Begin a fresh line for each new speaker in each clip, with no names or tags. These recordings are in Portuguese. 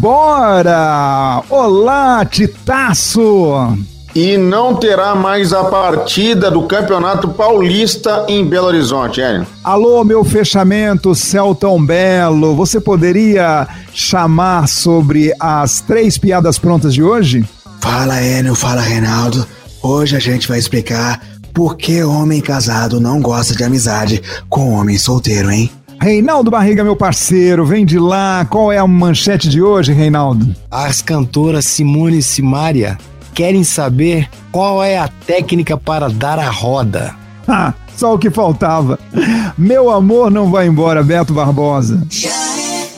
embora! Olá, Titaço!
E não terá mais a partida do Campeonato Paulista em Belo Horizonte, Hélio.
Alô, meu fechamento, céu tão belo. Você poderia chamar sobre as três piadas prontas de hoje?
Fala, Enio, fala, Reinaldo. Hoje a gente vai explicar por que homem casado não gosta de amizade com homem solteiro, hein?
Reinaldo Barriga, meu parceiro, vem de lá. Qual é a manchete de hoje, Reinaldo?
As cantoras Simone e Simária querem saber qual é a técnica para dar a roda.
Ah, só o que faltava. Meu amor não vai embora, Beto Barbosa.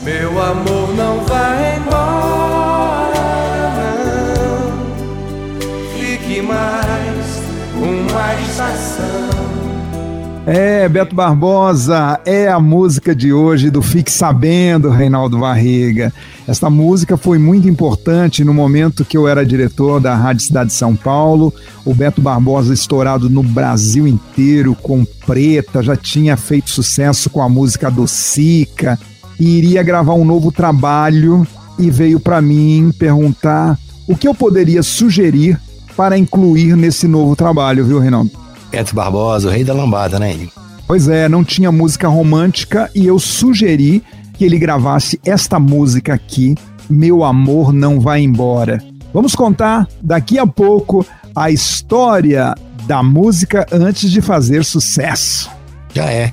Meu amor não vai embora, não. Fique mais uma estação.
É, Beto Barbosa, é a música de hoje do Fique Sabendo, Reinaldo Barriga. Esta música foi muito importante no momento que eu era diretor da Rádio Cidade de São Paulo. O Beto Barbosa, estourado no Brasil inteiro com Preta, já tinha feito sucesso com a música do Sica e iria gravar um novo trabalho e veio para mim perguntar o que eu poderia sugerir para incluir nesse novo trabalho, viu, Reinaldo?
Beto Barbosa, o rei da lambada, né?
Pois é, não tinha música romântica e eu sugeri que ele gravasse esta música aqui, Meu Amor Não Vai Embora. Vamos contar daqui a pouco a história da música antes de fazer sucesso.
Já é.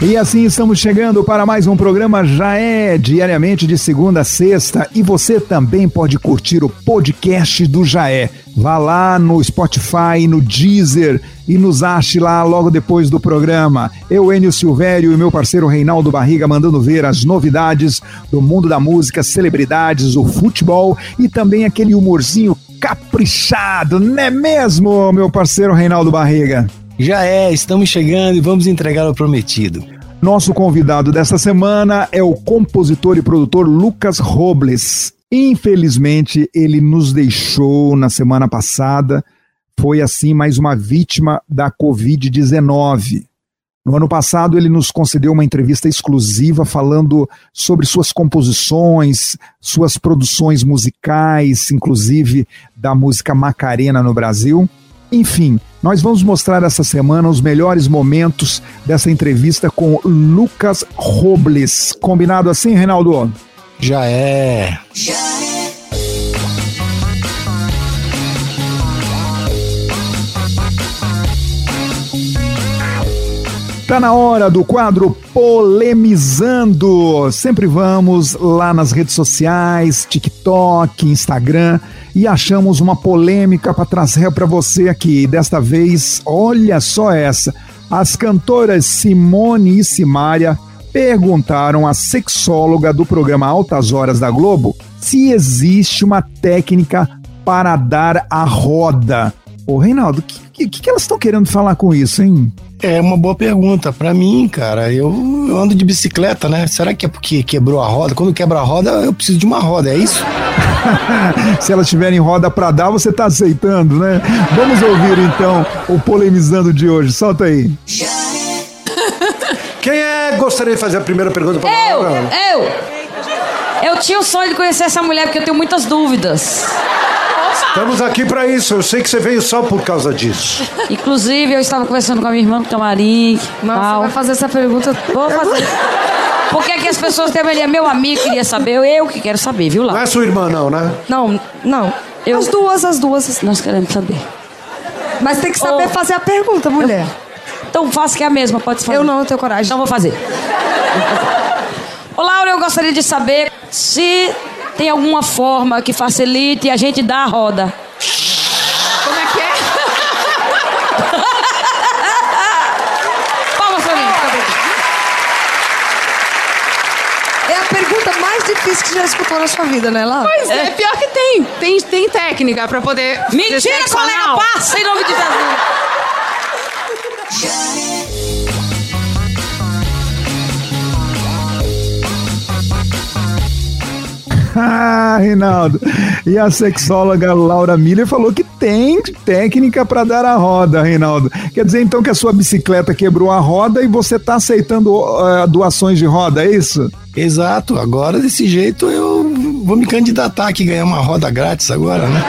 E assim estamos chegando para mais um programa Já é diariamente de segunda a sexta e você também pode curtir o podcast do Já é. Vá lá no Spotify, no Deezer e nos ache lá logo depois do programa. Eu, Enio Silvério e meu parceiro Reinaldo Barriga mandando ver as novidades do mundo da música, celebridades, o futebol e também aquele humorzinho caprichado, não é mesmo, meu parceiro Reinaldo Barriga?
Já é, estamos chegando e vamos entregar o prometido.
Nosso convidado desta semana é o compositor e produtor Lucas Robles. Infelizmente, ele nos deixou na semana passada. Foi assim mais uma vítima da Covid-19. No ano passado, ele nos concedeu uma entrevista exclusiva falando sobre suas composições, suas produções musicais, inclusive da música Macarena no Brasil. Enfim, nós vamos mostrar essa semana os melhores momentos dessa entrevista com Lucas Robles. Combinado assim, Reinaldo?
Já é.
Tá na hora do quadro Polemizando. Sempre vamos lá nas redes sociais, TikTok, Instagram e achamos uma polêmica para trazer para você aqui. Desta vez, olha só essa. As cantoras Simone e Simária perguntaram à sexóloga do programa Altas Horas da Globo se existe uma técnica para dar a roda. Ô, Reinaldo, o que, que, que elas estão querendo falar com isso, hein?
É uma boa pergunta. Para mim, cara, eu, eu ando de bicicleta, né? Será que é porque quebrou a roda? Quando quebra a roda, eu preciso de uma roda, é isso?
Se elas tiverem roda para dar, você tá aceitando, né? Vamos ouvir então o polemizando de hoje. Solta aí.
Quem é gostaria de fazer a primeira pergunta para
Eu, eu. Eu tinha o sonho de conhecer essa mulher porque eu tenho muitas dúvidas.
Estamos aqui para isso. Eu sei que você veio só por causa disso.
Inclusive, eu estava conversando com a minha irmã no camarim.
Mas
tal.
você vai fazer essa pergunta.
Vou fazer. Por que, que as pessoas têm mania? Meu amigo queria saber, eu que quero saber, viu
Não
lá?
é sua irmã, não, né?
Não, não.
Eu-
As duas, as duas.
Nós queremos saber.
Mas tem que saber
Ô.
fazer a pergunta, mulher.
Então faça que é a mesma, pode fazer.
Eu não, eu tenho coragem.
Então vou fazer. Ô Laura, eu gostaria de saber se tem alguma forma que facilite a gente dar a roda.
Como é que é?
Palmas pra mim. bom.
É a pergunta mais difícil que você já escutou na sua vida, né, Laura?
Pois é, pior que tem. Tem, tem técnica pra poder.
Mentira, colega, passa em nome de Jesus.
Reinaldo. E a sexóloga Laura Miller falou que tem técnica para dar a roda, Reinaldo. Quer dizer então que a sua bicicleta quebrou a roda e você está aceitando uh, doações de roda, é isso?
Exato. Agora desse jeito eu vou me candidatar aqui ganhar uma roda grátis agora, né?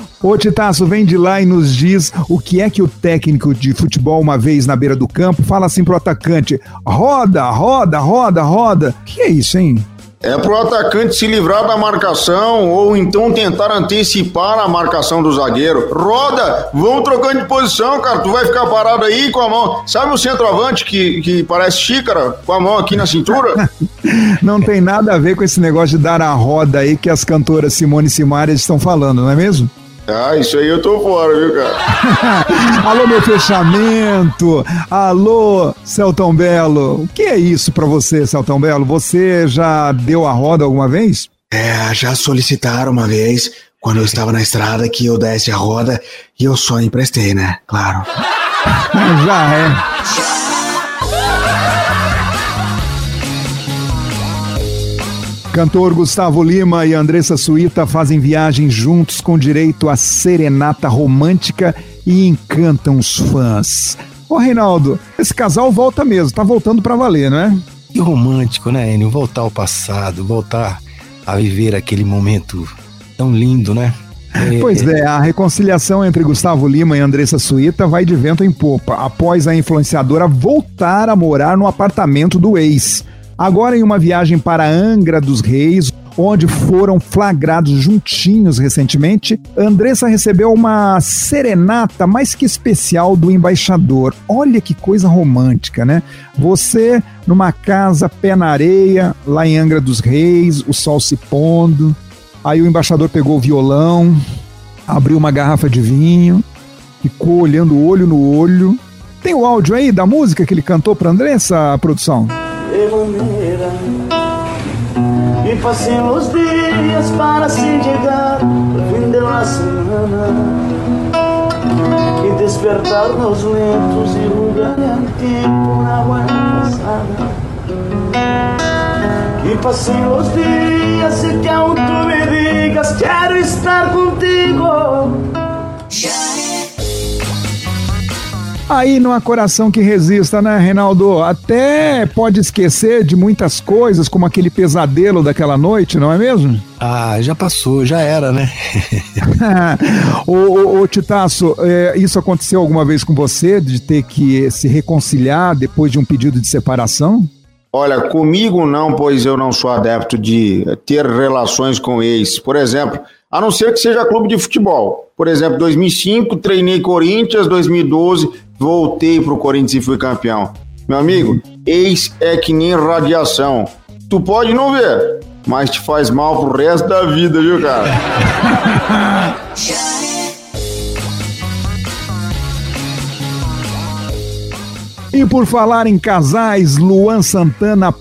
Ô Titaço, vem de lá e nos diz o que é que o técnico de futebol, uma vez na beira do campo, fala assim pro atacante: roda, roda, roda, roda. Que é isso, hein?
É pro atacante se livrar da marcação ou então tentar antecipar a marcação do zagueiro. Roda, vamos trocando de posição, cara. Tu vai ficar parado aí com a mão. Sabe o centroavante que, que parece xícara com a mão aqui na cintura?
não tem nada a ver com esse negócio de dar a roda aí que as cantoras Simone e Simaria estão falando, não é mesmo?
Ah, isso aí eu tô fora, viu, cara?
Alô, meu fechamento. Alô, Celtão Belo. O que é isso pra você, Celtão Belo? Você já deu a roda alguma vez?
É, já solicitaram uma vez, quando eu estava na estrada, que eu desse a roda e eu só emprestei, né? Claro.
já é. Cantor Gustavo Lima e Andressa Suíta fazem viagem juntos com direito a serenata romântica e encantam os fãs. Ô Reinaldo, esse casal volta mesmo, tá voltando para valer, não é?
Que romântico, né, Enio? Voltar ao passado, voltar a viver aquele momento tão lindo, né?
É, pois é, a reconciliação entre Gustavo Lima e Andressa Suíta vai de vento em popa, após a influenciadora voltar a morar no apartamento do ex. Agora em uma viagem para Angra dos Reis, onde foram flagrados juntinhos recentemente, Andressa recebeu uma serenata mais que especial do embaixador. Olha que coisa romântica, né? Você numa casa pé na areia, lá em Angra dos Reis, o sol se pondo. Aí o embaixador pegou o violão, abriu uma garrafa de vinho, ficou olhando olho no olho. Tem o áudio aí da música que ele cantou para Andressa, produção? De
E passem os dias para se chegar o fim da semana. E despertar nos lentos e lugar tempo na manhã passada. Que passem os dias e que aún tu me digas Quero estar contigo
Aí não há coração que resista, né, Reinaldo? Até pode esquecer de muitas coisas, como aquele pesadelo daquela noite, não é mesmo?
Ah, já passou, já era, né?
ô, ô, ô, Titaço, é, isso aconteceu alguma vez com você, de ter que se reconciliar depois de um pedido de separação?
Olha, comigo não, pois eu não sou adepto de ter relações com ex. Por exemplo, a não ser que seja clube de futebol. Por exemplo, 2005 treinei Corinthians, 2012 voltei pro Corinthians e fui campeão. Meu amigo, ex é que nem radiação. Tu pode não ver, mas te faz mal pro resto da vida, viu, cara?
E por falar em casais, Luan Santana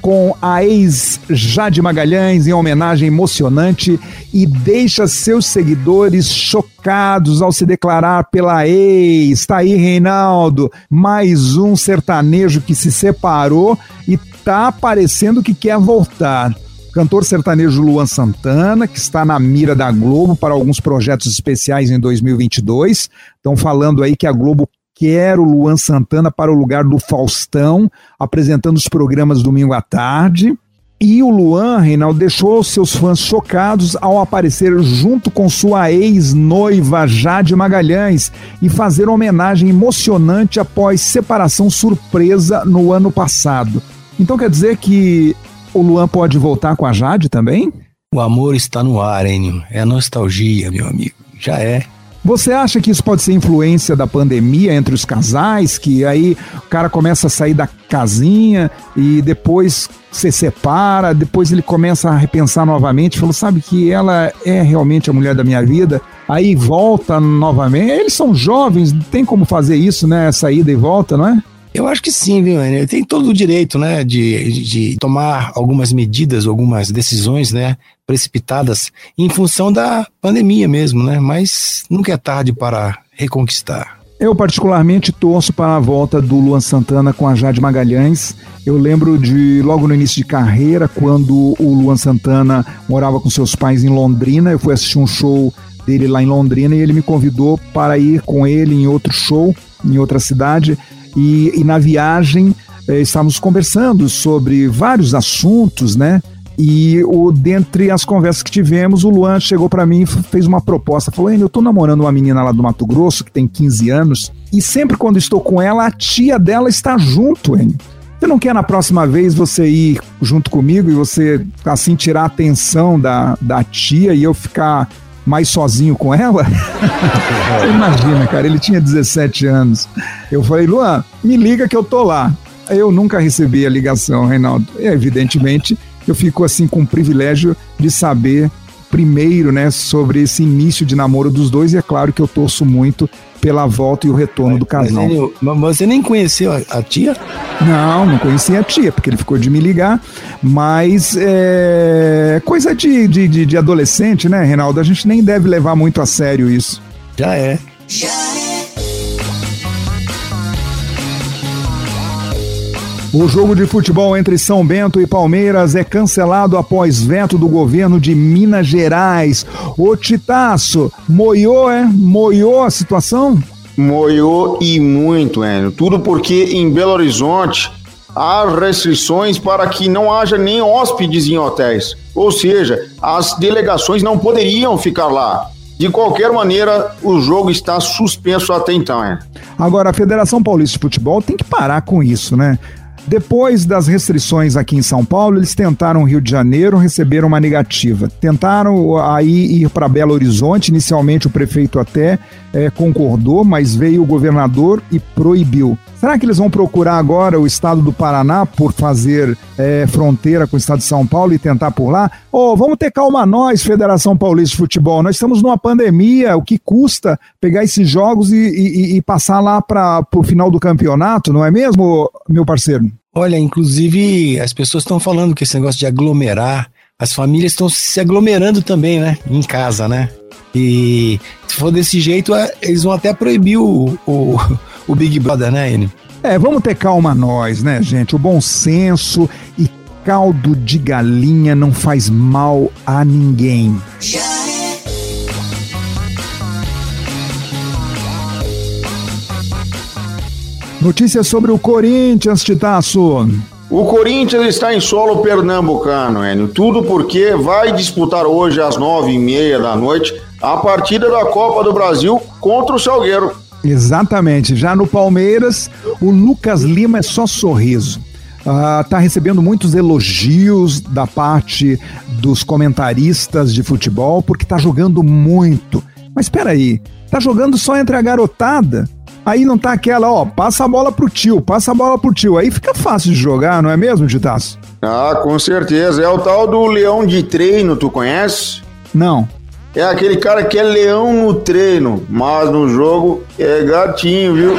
com a ex Jade Magalhães em homenagem emocionante e deixa seus seguidores chocados ao se declarar pela ex. Tá aí, Reinaldo, mais um sertanejo que se separou e tá parecendo que quer voltar cantor sertanejo Luan Santana, que está na mira da Globo para alguns projetos especiais em 2022. Estão falando aí que a Globo quer o Luan Santana para o lugar do Faustão, apresentando os programas domingo à tarde. E o Luan, Reinaldo, deixou seus fãs chocados ao aparecer junto com sua ex-noiva Jade Magalhães e fazer homenagem emocionante após separação surpresa no ano passado. Então quer dizer que o Luan pode voltar com a Jade também?
O amor está no ar, Enio. É a nostalgia, meu amigo. Já é.
Você acha que isso pode ser influência da pandemia entre os casais, que aí o cara começa a sair da casinha e depois se separa, depois ele começa a repensar novamente, falou, sabe que ela é realmente a mulher da minha vida, aí volta novamente. Eles são jovens, tem como fazer isso, né? Saída e volta, não é?
Eu acho que sim, viu, Ele tem todo o direito, né, de, de tomar algumas medidas, algumas decisões, né, precipitadas em função da pandemia mesmo, né, mas nunca é tarde para reconquistar.
Eu, particularmente, torço para a volta do Luan Santana com a Jade Magalhães. Eu lembro de logo no início de carreira, quando o Luan Santana morava com seus pais em Londrina. Eu fui assistir um show dele lá em Londrina e ele me convidou para ir com ele em outro show, em outra cidade. E, e na viagem eh, estávamos conversando sobre vários assuntos, né? E o, dentre as conversas que tivemos, o Luan chegou para mim e fez uma proposta. Falou: eu tô namorando uma menina lá do Mato Grosso, que tem 15 anos, e sempre quando estou com ela, a tia dela está junto, Enio. Você não quer na próxima vez você ir junto comigo e você, assim, tirar a atenção da, da tia e eu ficar mais sozinho com ela? Você imagina, cara, ele tinha 17 anos. Eu falei, Luan, me liga que eu tô lá. Eu nunca recebi a ligação, Reinaldo. E, evidentemente, eu fico assim com o privilégio de saber primeiro, né, sobre esse início de namoro dos dois e é claro que eu torço muito pela volta e o retorno do casal.
Mas você nem conheceu a, a, tia?
Não, não conhecia a tia, porque ele ficou de me ligar, mas é coisa de, de, de, de adolescente, né, Reinaldo? A gente nem deve levar muito a sério isso.
Já é. Já é.
O jogo de futebol entre São Bento e Palmeiras é cancelado após veto do governo de Minas Gerais. O Titaço, moiou, é? Moiou a situação?
Moiou e muito, Enio. Tudo porque em Belo Horizonte há restrições para que não haja nem hóspedes em hotéis. Ou seja, as delegações não poderiam ficar lá. De qualquer maneira, o jogo está suspenso até então. É.
Agora, a Federação Paulista de Futebol tem que parar com isso, né? Depois das restrições aqui em São Paulo, eles tentaram Rio de Janeiro, receberam uma negativa. Tentaram aí ir para Belo Horizonte, inicialmente o prefeito até é, concordou, mas veio o governador e proibiu. Será que eles vão procurar agora o estado do Paraná por fazer é, fronteira com o estado de São Paulo e tentar por lá? Ô, oh, vamos ter calma nós, Federação Paulista de Futebol. Nós estamos numa pandemia, o que custa pegar esses jogos e, e, e passar lá para o final do campeonato, não é mesmo, meu parceiro?
Olha, inclusive as pessoas estão falando que esse negócio de aglomerar, as famílias estão se aglomerando também, né? Em casa, né? E se for desse jeito, é, eles vão até proibir o, o, o Big Brother, né, Enio?
É, vamos ter calma nós, né, gente? O bom senso e caldo de galinha não faz mal a ninguém. Notícias sobre o Corinthians, Titaço.
O Corinthians está em solo pernambucano, Enio. Tudo porque vai disputar hoje às nove e meia da noite a partida da Copa do Brasil contra o Salgueiro.
Exatamente. Já no Palmeiras, o Lucas Lima é só sorriso. Uh, tá recebendo muitos elogios da parte dos comentaristas de futebol porque tá jogando muito. Mas espera aí, tá jogando só entre a garotada? Aí não tá aquela, ó, passa a bola pro tio, passa a bola pro tio. Aí fica fácil de jogar, não é mesmo, Titaço?
Ah, com certeza. É o tal do leão de treino, tu conhece?
Não.
É aquele cara que é leão no treino, mas no jogo é gatinho, viu?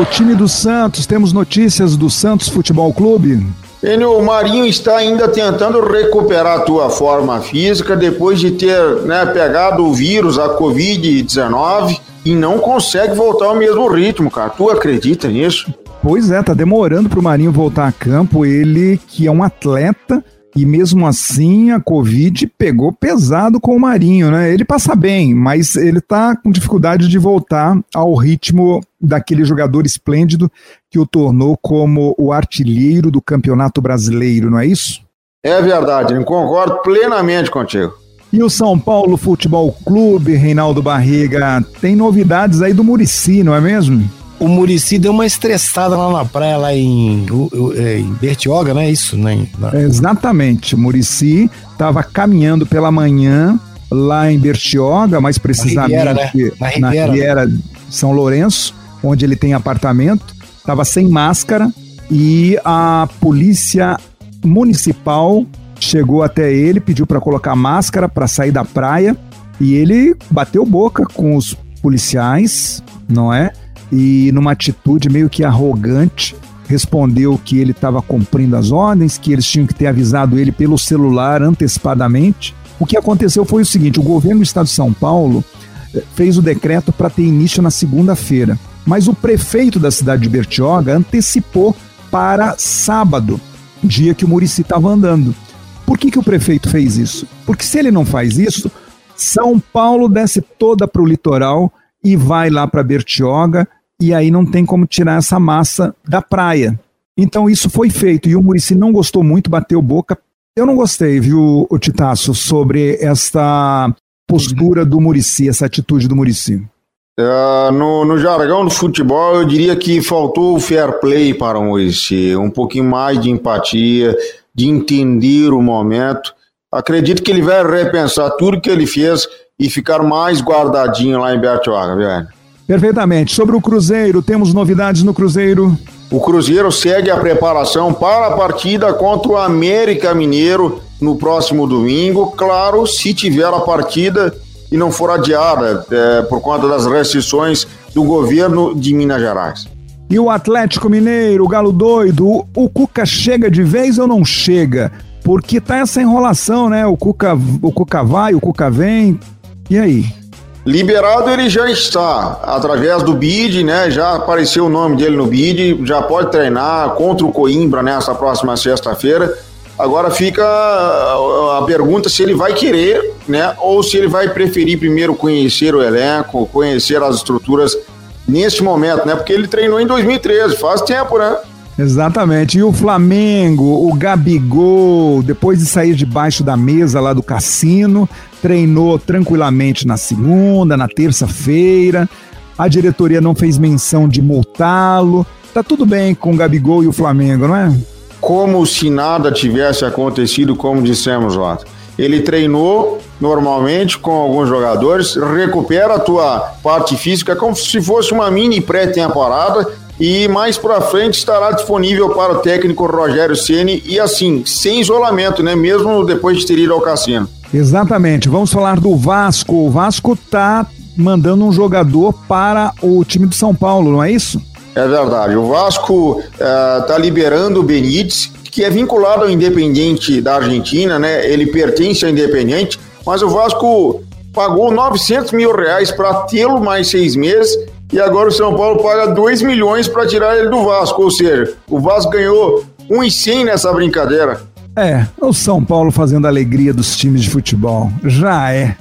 O time do Santos, temos notícias do Santos Futebol Clube?
Enio, o Marinho está ainda tentando recuperar a tua forma física depois de ter né, pegado o vírus, a Covid-19, e não consegue voltar ao mesmo ritmo, cara. Tu acredita nisso?
Pois é, tá demorando pro Marinho voltar a campo. Ele que é um atleta e mesmo assim a Covid pegou pesado com o Marinho, né? Ele passa bem, mas ele tá com dificuldade de voltar ao ritmo daquele jogador esplêndido que o tornou como o artilheiro do Campeonato Brasileiro, não é isso?
É verdade, eu concordo plenamente contigo.
E o São Paulo Futebol Clube, Reinaldo Barriga, tem novidades aí do Murici, não é mesmo?
O Murici deu uma estressada lá na praia, lá em, é, em Bertioga, não é isso? Né?
Exatamente. O Murici estava caminhando pela manhã lá em Bertioga, mais precisamente na Riviera, né? na Riviera, na Riviera São Lourenço, onde ele tem apartamento. Estava sem máscara e a polícia municipal chegou até ele, pediu para colocar máscara para sair da praia e ele bateu boca com os policiais, não é? E, numa atitude meio que arrogante, respondeu que ele estava cumprindo as ordens, que eles tinham que ter avisado ele pelo celular antecipadamente. O que aconteceu foi o seguinte: o governo do estado de São Paulo fez o decreto para ter início na segunda-feira. Mas o prefeito da cidade de Bertioga antecipou para sábado, dia que o Murici estava andando. Por que, que o prefeito fez isso? Porque se ele não faz isso, São Paulo desce toda para o litoral e vai lá para Bertioga, e aí não tem como tirar essa massa da praia. Então isso foi feito, e o Murici não gostou muito, bateu boca. Eu não gostei, viu, o Titaço, sobre esta postura do Murici, essa atitude do Murici.
Uh, no, no, jargão do futebol, eu diria que faltou o fair play para o Murici, um pouquinho mais de empatia, de entender o momento. Acredito que ele vai repensar tudo que ele fez e ficar mais guardadinho lá em Bertioga, velho.
Perfeitamente. Sobre o Cruzeiro, temos novidades no Cruzeiro?
O Cruzeiro segue a preparação para a partida contra o América Mineiro no próximo domingo. Claro, se tiver a partida e não for adiada é, por conta das restrições do governo de Minas Gerais.
E o Atlético Mineiro, o Galo Doido, o Cuca chega de vez ou não chega? Porque tá essa enrolação, né? O Cuca, o Cuca vai, o Cuca vem. E aí?
Liberado ele já está, através do BID, né? Já apareceu o nome dele no BID, já pode treinar contra o Coimbra nessa próxima sexta-feira. Agora fica a pergunta se ele vai querer, né? Ou se ele vai preferir primeiro conhecer o elenco, conhecer as estruturas neste momento, né? Porque ele treinou em 2013, faz tempo, né?
Exatamente. E o Flamengo, o Gabigol, depois de sair debaixo da mesa lá do cassino, treinou tranquilamente na segunda, na terça-feira. A diretoria não fez menção de multá-lo. Tá tudo bem com o Gabigol e o Flamengo, não é?
como se nada tivesse acontecido, como dissemos lá. Ele treinou normalmente com alguns jogadores, recupera a tua parte física como se fosse uma mini pré-temporada e mais para frente estará disponível para o técnico Rogério Ceni e assim, sem isolamento, né, mesmo depois de ter ido ao cassino.
Exatamente. Vamos falar do Vasco. O Vasco tá mandando um jogador para o time de São Paulo, não é isso?
É verdade. O Vasco está é, liberando o Benítez, que é vinculado ao Independente da Argentina, né? Ele pertence ao Independente, mas o Vasco pagou 900 mil reais para tê-lo mais seis meses e agora o São Paulo paga 2 milhões para tirar ele do Vasco. Ou seja, o Vasco ganhou 1,100 nessa brincadeira.
É, o São Paulo fazendo a alegria dos times de futebol. Já é.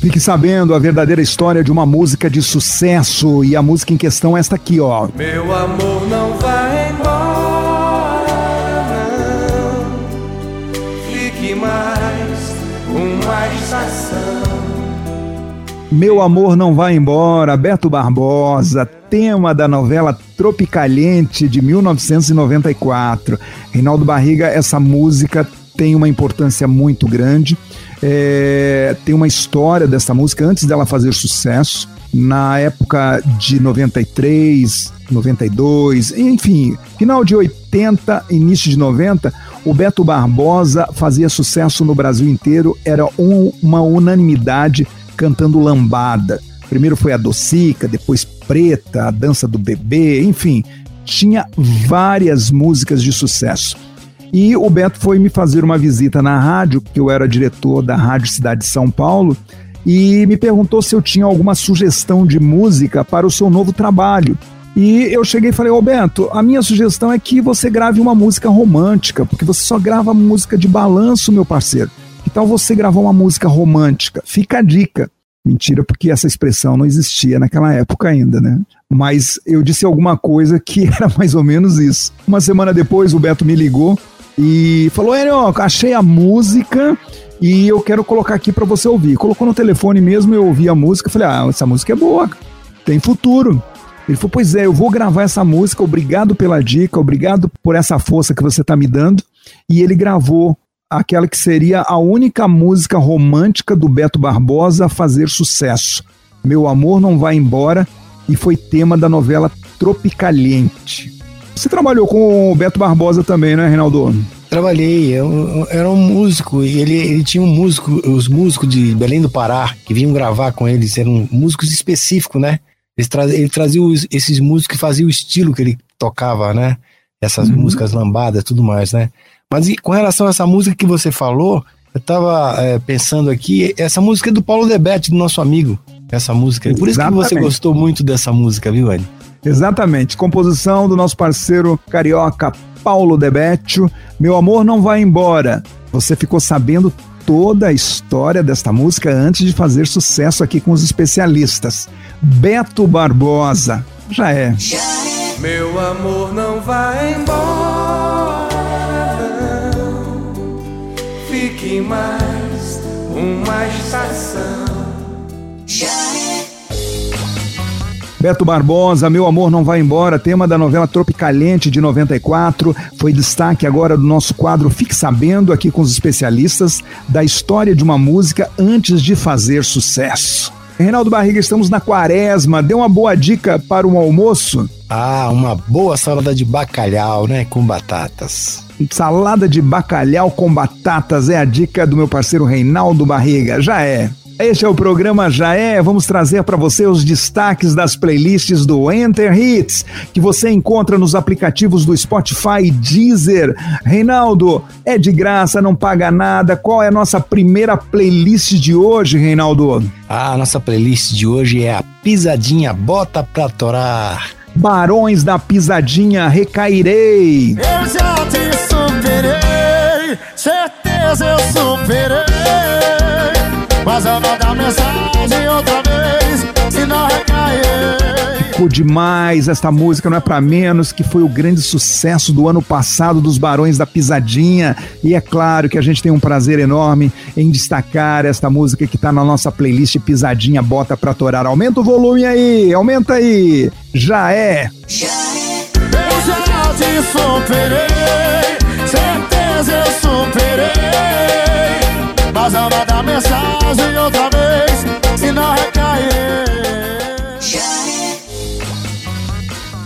Fique sabendo a verdadeira história de uma música de sucesso. E a música em questão é esta aqui, ó.
Meu amor não
Meu amor não vai embora, Beto Barbosa, tema da novela Tropicaliente de 1994. Reinaldo Barriga, essa música tem uma importância muito grande. É, tem uma história dessa música antes dela fazer sucesso. Na época de 93, 92, enfim, final de 80, início de 90, o Beto Barbosa fazia sucesso no Brasil inteiro, era um, uma unanimidade cantando lambada. Primeiro foi a Docica, depois Preta, a Dança do Bebê, enfim, tinha várias músicas de sucesso. E o Beto foi me fazer uma visita na rádio, porque eu era diretor da Rádio Cidade de São Paulo, e me perguntou se eu tinha alguma sugestão de música para o seu novo trabalho. E eu cheguei e falei, ô Beto, a minha sugestão é que você grave uma música romântica, porque você só grava música de balanço, meu parceiro. Tal você gravar uma música romântica? Fica a dica. Mentira, porque essa expressão não existia naquela época ainda, né? Mas eu disse alguma coisa que era mais ou menos isso. Uma semana depois, o Beto me ligou e falou: Enio, achei a música e eu quero colocar aqui para você ouvir. Colocou no telefone mesmo, eu ouvi a música, falei: Ah, essa música é boa, tem futuro. Ele falou: Pois é, eu vou gravar essa música, obrigado pela dica, obrigado por essa força que você está me dando. E ele gravou aquela que seria a única música romântica do Beto Barbosa a fazer sucesso. Meu Amor Não Vai Embora, e foi tema da novela Tropicaliente. Você trabalhou com o Beto Barbosa também, né, Reinaldo?
Trabalhei, eu, era um músico e ele, ele tinha um músico, os músicos de Belém do Pará que vinham gravar com eles, eram músicos específicos, né? Ele, ele trazia os, esses músicos que faziam o estilo que ele tocava, né? Essas uhum. músicas lambadas tudo mais, né? Mas e com relação a essa música que você falou, eu tava é, pensando aqui, essa música é do Paulo Debete, do nosso amigo. Essa música. Por isso que você gostou muito dessa música, viu, Anny?
Exatamente. Composição do nosso parceiro carioca Paulo Debetio. Meu amor não vai embora. Você ficou sabendo toda a história desta música antes de fazer sucesso aqui com os especialistas. Beto Barbosa. Já é.
Meu amor não vai embora, mais uma estação.
Beto Barbosa, Meu Amor Não Vai Embora, tema da novela Tropicalente de 94, foi destaque agora do nosso quadro Fique Sabendo, aqui com os especialistas, da história de uma música antes de fazer sucesso. Reinaldo Barriga, estamos na quaresma, dê uma boa dica para um almoço?
Ah, uma boa salada de bacalhau, né? Com batatas.
Salada de bacalhau com batatas é a dica do meu parceiro Reinaldo Barriga, já é. Este é o programa Já É. Vamos trazer para você os destaques das playlists do Enter Hits, que você encontra nos aplicativos do Spotify e Deezer. Reinaldo, é de graça, não paga nada. Qual é a nossa primeira playlist de hoje, Reinaldo?
Ah, a nossa playlist de hoje é a Pisadinha Bota Pra Torar.
Barões da Pisadinha, recairei.
Eu já te superei, certeza eu superei. Mas eu mando mensagem outra vez, se não recair.
Ficou demais, esta música não é pra menos que foi o grande sucesso do ano passado dos Barões da Pisadinha. E é claro que a gente tem um prazer enorme em destacar esta música que tá na nossa playlist Pisadinha Bota Pra Torar. Aumenta o volume aí, aumenta aí. Já é.
Eu já te superei, certeza eu superei. Mas eu mando mensagem outra vez, se não recair.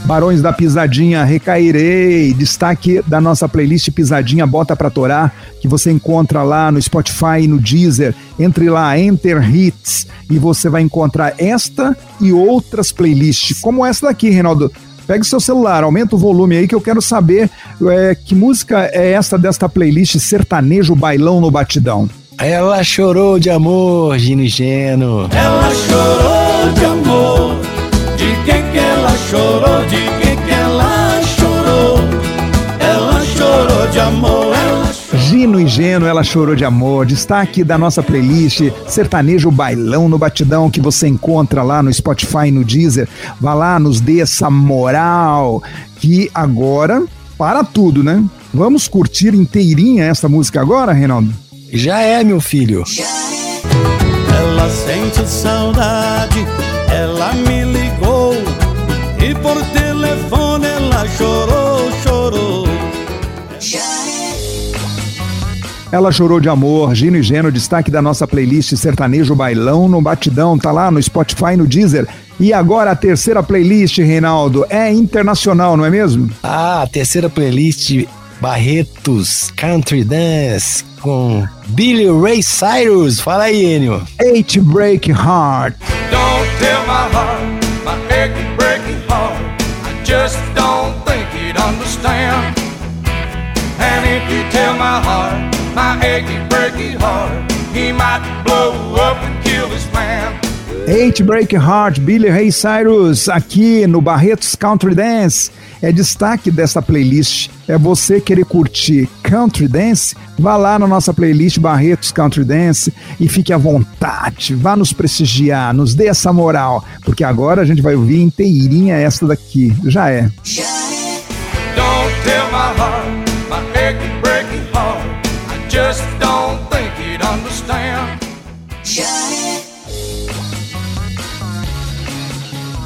Barões da Pisadinha, recairei. Destaque da nossa playlist Pisadinha Bota Pra Torar, que você encontra lá no Spotify e no Deezer. Entre lá, Enter Hits, e você vai encontrar esta e outras playlists, como essa daqui, Reinaldo. Pega o seu celular, aumenta o volume aí que eu quero saber é, que música é essa desta playlist sertanejo bailão no batidão.
Ela chorou de amor, Gino e Geno.
Ela chorou de amor. De quem que ela chorou? De quem que ela chorou? Ela chorou de amor. Ela
Gino e Geno, ela chorou de amor. Destaque da nossa playlist Sertanejo Bailão no Batidão, que você encontra lá no Spotify e no Deezer. Vá lá, nos dê essa moral. Que agora, para tudo, né? Vamos curtir inteirinha essa música agora, Reinaldo?
Já é, meu filho.
Ela sente saudade, ela me ligou e por telefone ela chorou, chorou.
Ela chorou de amor, Gino e Geno, destaque da nossa playlist Sertanejo Bailão no Batidão, tá lá no Spotify e no Deezer. E agora a terceira playlist, Reinaldo, é internacional, não é mesmo?
Ah, a terceira playlist Barretos Country Dance com Billy Ray Cyrus. Fala aí, Enio.
Eight Break Heart.
Don't tell my heart, my achy breaking heart. I just don't think he'd understand. And if you tell my heart, my achy breaking heart, he might blow up and kill his man.
Eight Break Heart, Billy Ray Cyrus, aqui no Barretos Country Dance. É destaque dessa playlist. É você querer curtir Country Dance? Vá lá na nossa playlist Barretos Country Dance e fique à vontade. Vá nos prestigiar, nos dê essa moral, porque agora a gente vai ouvir inteirinha essa daqui. Já é.
Don't tell my heart, my heart. I just don't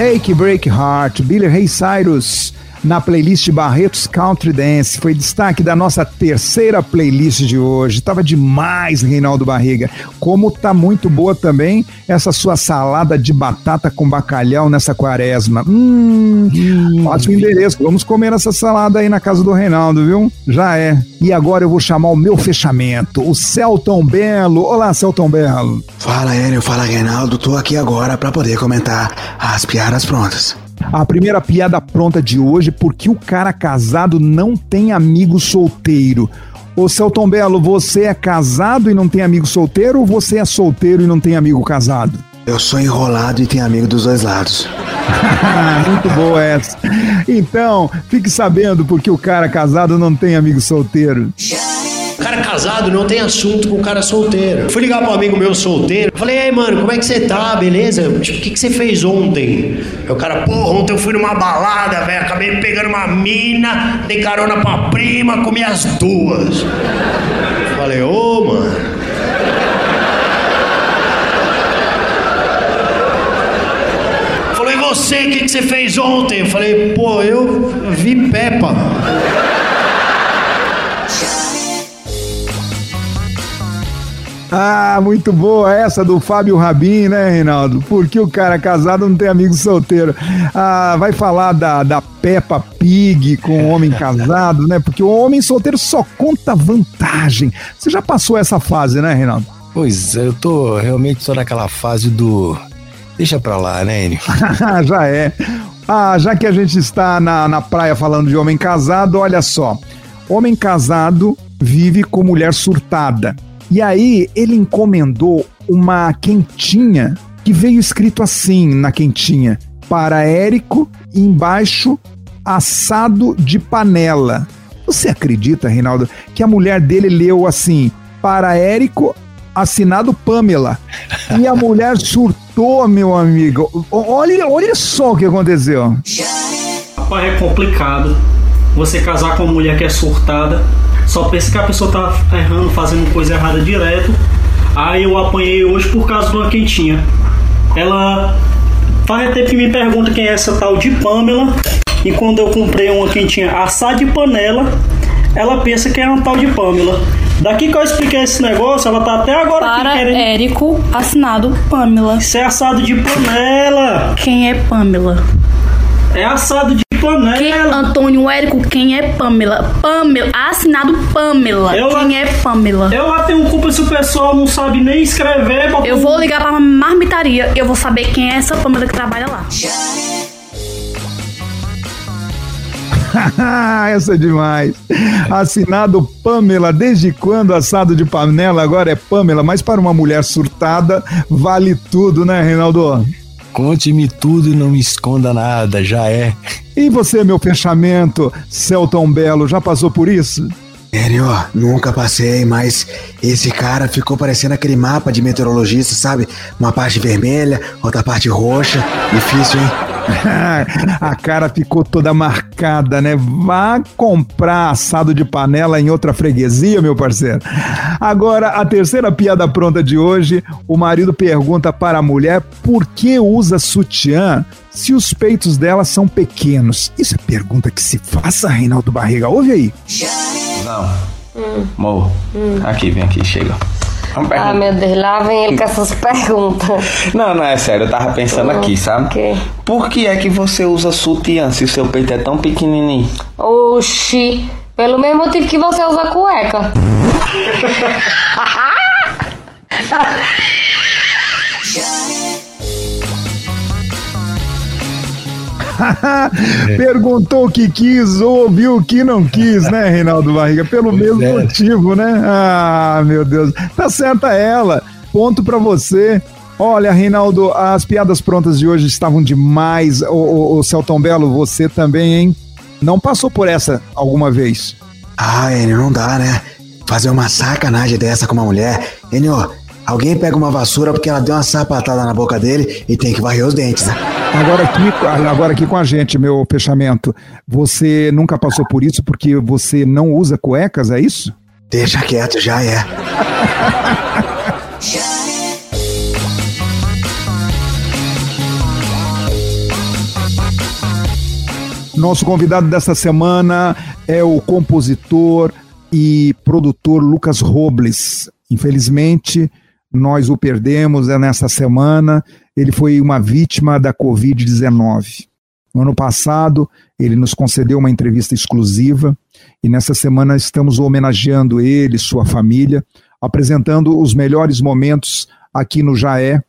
Ache Break Heart, Billy Ray Cyrus, na playlist Barretos Country Dance. Foi destaque da nossa terceira playlist de hoje. Tava demais, Reinaldo Barriga. Como tá muito boa também essa sua salada de batata com bacalhau nessa quaresma. Hum, ótimo endereço. Vamos comer essa salada aí na casa do Reinaldo, viu? Já é. E agora eu vou chamar o meu fechamento, o Celton Belo. Olá, Celton Belo.
Fala, Enio, fala, Reinaldo. Tô aqui agora pra poder comentar as piadas prontas.
A primeira piada pronta de hoje, porque o cara casado não tem amigo solteiro. Ô Celton Belo, você é casado e não tem amigo solteiro ou você é solteiro e não tem amigo casado?
Eu sou enrolado e tenho amigo dos dois lados.
Muito boa essa. Então, fique sabendo porque o cara casado não tem amigo solteiro.
O cara casado não tem assunto com o cara solteiro. Fui ligar um amigo meu solteiro. Falei, ei, mano, como é que você tá? Beleza? Tipo, o que, que você fez ontem? Aí o cara, pô, ontem eu fui numa balada, velho. Acabei pegando uma mina, dei carona pra prima, comi as duas. Falei, ô, mano. Falou, e você, o que, que você fez ontem? Eu falei, pô, eu vi Peppa.
Ah, muito boa essa do Fábio Rabin, né, Reinaldo? Porque o cara casado não tem amigo solteiro. Ah, vai falar da, da Peppa Pig com o homem casado, né? Porque o homem solteiro só conta vantagem. Você já passou essa fase, né, Reinaldo?
Pois é, eu tô realmente tô naquela fase do. Deixa pra lá, né, Enio?
já é. Ah, já que a gente está na, na praia falando de homem casado, olha só. Homem casado vive com mulher surtada. E aí ele encomendou uma quentinha que veio escrito assim na quentinha: para Érico, embaixo assado de panela. Você acredita, Reinaldo, que a mulher dele leu assim: para Érico, assinado Pamela. E a mulher surtou, meu amigo. Olha, olha só o que aconteceu.
Rapaz, é complicado você casar com uma mulher que é surtada. Só pensa que a pessoa tá errando, fazendo coisa errada direto. Aí eu apanhei hoje por causa de uma quentinha. Ela faz tempo que me pergunta quem é essa tal de Pamela. E quando eu comprei uma quentinha assada de panela, ela pensa que é uma tal de Pamela. Daqui que eu expliquei esse negócio, ela tá até agora
Para
aqui querendo.
Érico, assinado Pamela.
Isso é assado de panela.
Quem é Pamela?
É assado de panela.
Quem, Antônio Érico, quem é Pamela? Pamela, assinado Pamela.
Eu lá-
quem é Pamela?
Eu lá tenho culpa se o pessoal não sabe nem escrever.
Eu vou ligar pra marmitaria eu vou saber quem é essa Pamela que trabalha lá.
Essa é demais. Assinado Pamela. Desde quando assado de panela agora é Pamela? Mas para uma mulher surtada, vale tudo, né, Reinaldo?
Conte-me tudo e não me esconda nada, já é.
E você, meu fechamento, Celton Belo, já passou por isso?
Sério, nunca passei, mas esse cara ficou parecendo aquele mapa de meteorologista, sabe? Uma parte vermelha, outra parte roxa. Difícil, hein?
A cara ficou toda marcada, né? Vá comprar assado de panela em outra freguesia, meu parceiro. Agora, a terceira piada pronta de hoje: o marido pergunta para a mulher por que usa sutiã se os peitos dela são pequenos. Isso é pergunta que se faça, Reinaldo Barriga. Ouve aí.
Não. Mo, aqui, vem aqui, chega. Vamos
Ah, meu Deus, lá vem ele com essas perguntas.
Não, não, é sério, eu tava pensando aqui, sabe?
quê?
Por que é que você usa sutiã se o seu peito é tão pequenininho?
Oxi, pelo mesmo motivo que você usa cueca.
Perguntou o que quis, ouviu o que não quis, né, Reinaldo Barriga? Pelo mesmo
é.
motivo, né? Ah, meu Deus. Tá certa ela. Ponto pra você. Olha, Reinaldo, as piadas prontas de hoje estavam demais. O, o, o Celton Belo, você também, hein? Não passou por essa alguma vez?
Ah, Enio, não dá, né? Fazer uma sacanagem dessa com uma mulher. Enio, alguém pega uma vassoura porque ela deu uma sapatada na boca dele e tem que varrer os dentes, né?
Agora aqui, agora aqui com a gente, meu fechamento. Você nunca passou por isso porque você não usa cuecas, é isso?
Deixa quieto, já é.
Nosso convidado desta semana é o compositor e produtor Lucas Robles. Infelizmente, nós o perdemos é nessa semana. Ele foi uma vítima da Covid-19. No ano passado, ele nos concedeu uma entrevista exclusiva e nessa semana estamos homenageando ele, sua família, apresentando os melhores momentos aqui no Jaé.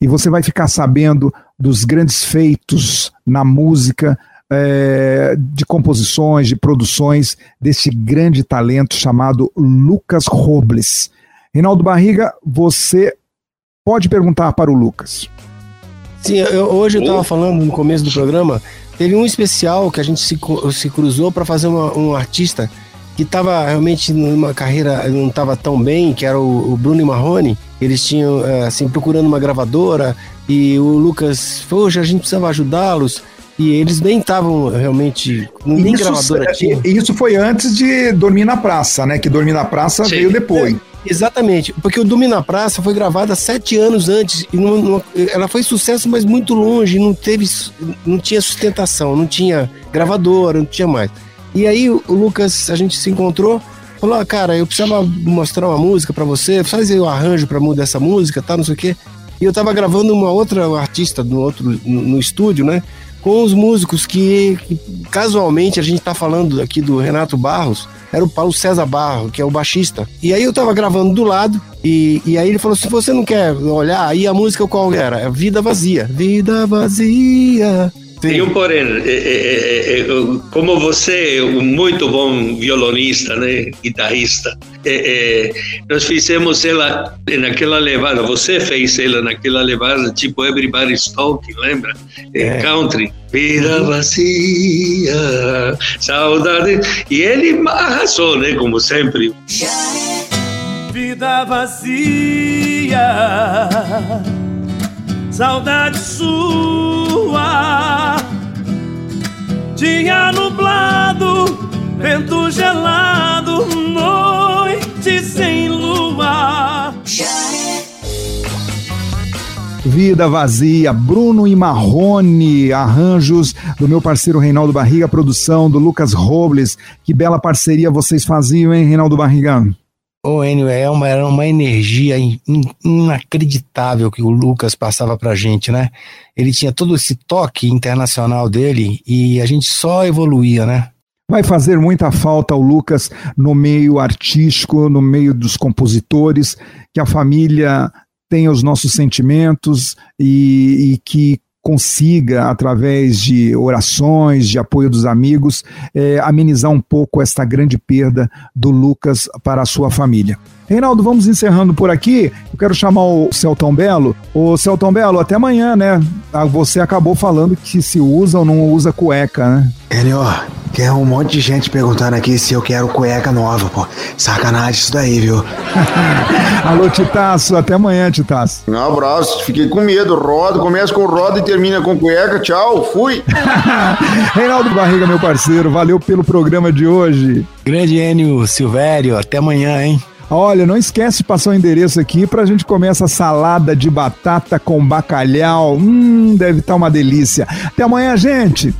E você vai ficar sabendo dos grandes feitos na música é, de composições, de produções desse grande talento chamado Lucas Robles. Reinaldo Barriga, você pode perguntar para o Lucas.
Sim, eu- hoje eu estava falando no começo do programa, teve um especial que a gente se, se cruzou para fazer uma- um artista que estava realmente numa carreira não estava tão bem, que era o, o Bruno e Marrone. Eles tinham eh, assim procurando uma gravadora e o Lucas, poxa, a gente precisava ajudá-los. E eles nem estavam realmente, nem gravadora
é-
tinha.
isso foi antes de Dormir na Praça, né? Que Dormir na Praça veio depois.
Exatamente, porque o Dormir na Praça foi gravada sete anos antes e ela foi sucesso, mas muito longe, não teve, não tinha sustentação, não tinha gravadora, não tinha mais. E aí o Lucas, a gente se encontrou, falou, ah, cara, eu precisava mostrar uma música pra você, faz aí o arranjo pra mudar essa música, tá, não sei o quê. E eu tava gravando uma outra artista no outro no, no estúdio, né? Com os músicos que, que casualmente a gente tá falando aqui do Renato Barros, era o Paulo César Barro, que é o baixista. E aí eu tava gravando do lado, e, e aí ele falou: se você não quer olhar, aí a música qual era? É Vida Vazia. Vida Vazia.
Tem um porém, é, é, é, é, como você é um muito bom violonista, né, guitarrista, é, é, nós fizemos ela naquela levada, você fez ela naquela levada, tipo Everybody's Talking, lembra? É, Country. Vida vazia, saudade. E ele arrasou, né, como sempre.
Vida vazia, saudade sua. Dia nublado, vento gelado, noite sem lua.
Vida Vazia, Bruno e Marrone, arranjos do meu parceiro Reinaldo Barriga, produção do Lucas Robles. Que bela parceria vocês faziam, hein, Reinaldo Barriga?
Ô, Enio, é uma, era uma energia in- in- inacreditável que o Lucas passava pra gente, né? Ele tinha todo esse toque internacional dele e a gente só evoluía, né?
Vai fazer muita falta ao Lucas no meio artístico, no meio dos compositores, que a família tenha os nossos sentimentos e, e que consiga, através de orações, de apoio dos amigos, eh, amenizar um pouco esta grande perda do Lucas para a sua família. Reinaldo, vamos encerrando por aqui. Eu quero chamar o Celton Belo. Ô, Celton Belo, até amanhã, né? Ah, Você acabou falando que se usa ou não usa cueca, né?
Enio, tem um monte de gente perguntando aqui se eu quero cueca nova, pô. Sacanagem isso daí, viu?
Alô, Titaço, até amanhã, Titaço.
Um abraço, fiquei com medo. Roda, começa com roda e termina com cueca. Tchau, fui.
Reinaldo Barriga, meu parceiro, valeu pelo programa de hoje.
Grande Enio Silvério, até amanhã, hein?
Olha, não esquece de passar o endereço aqui pra gente comer essa salada de batata com bacalhau. Hum, deve estar uma delícia. Até amanhã, gente.